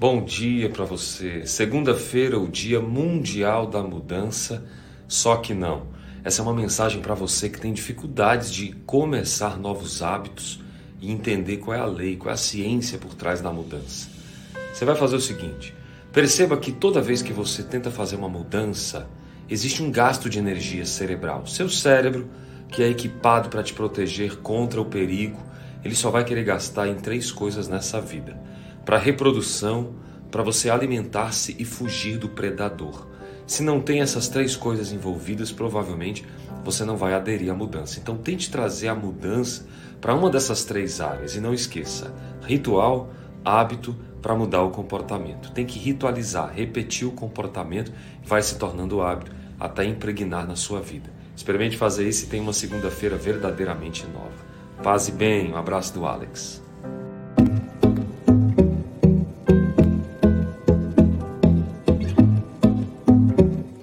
Bom dia para você. Segunda-feira, o Dia Mundial da Mudança. Só que não. Essa é uma mensagem para você que tem dificuldades de começar novos hábitos e entender qual é a lei, qual é a ciência por trás da mudança. Você vai fazer o seguinte: perceba que toda vez que você tenta fazer uma mudança, existe um gasto de energia cerebral. Seu cérebro, que é equipado para te proteger contra o perigo, ele só vai querer gastar em três coisas nessa vida para reprodução, para você alimentar-se e fugir do predador. Se não tem essas três coisas envolvidas, provavelmente você não vai aderir à mudança. Então tente trazer a mudança para uma dessas três áreas e não esqueça: ritual, hábito para mudar o comportamento. Tem que ritualizar, repetir o comportamento, vai se tornando hábito até impregnar na sua vida. Experimente fazer isso e tenha uma segunda-feira verdadeiramente nova. Paz e bem, um abraço do Alex.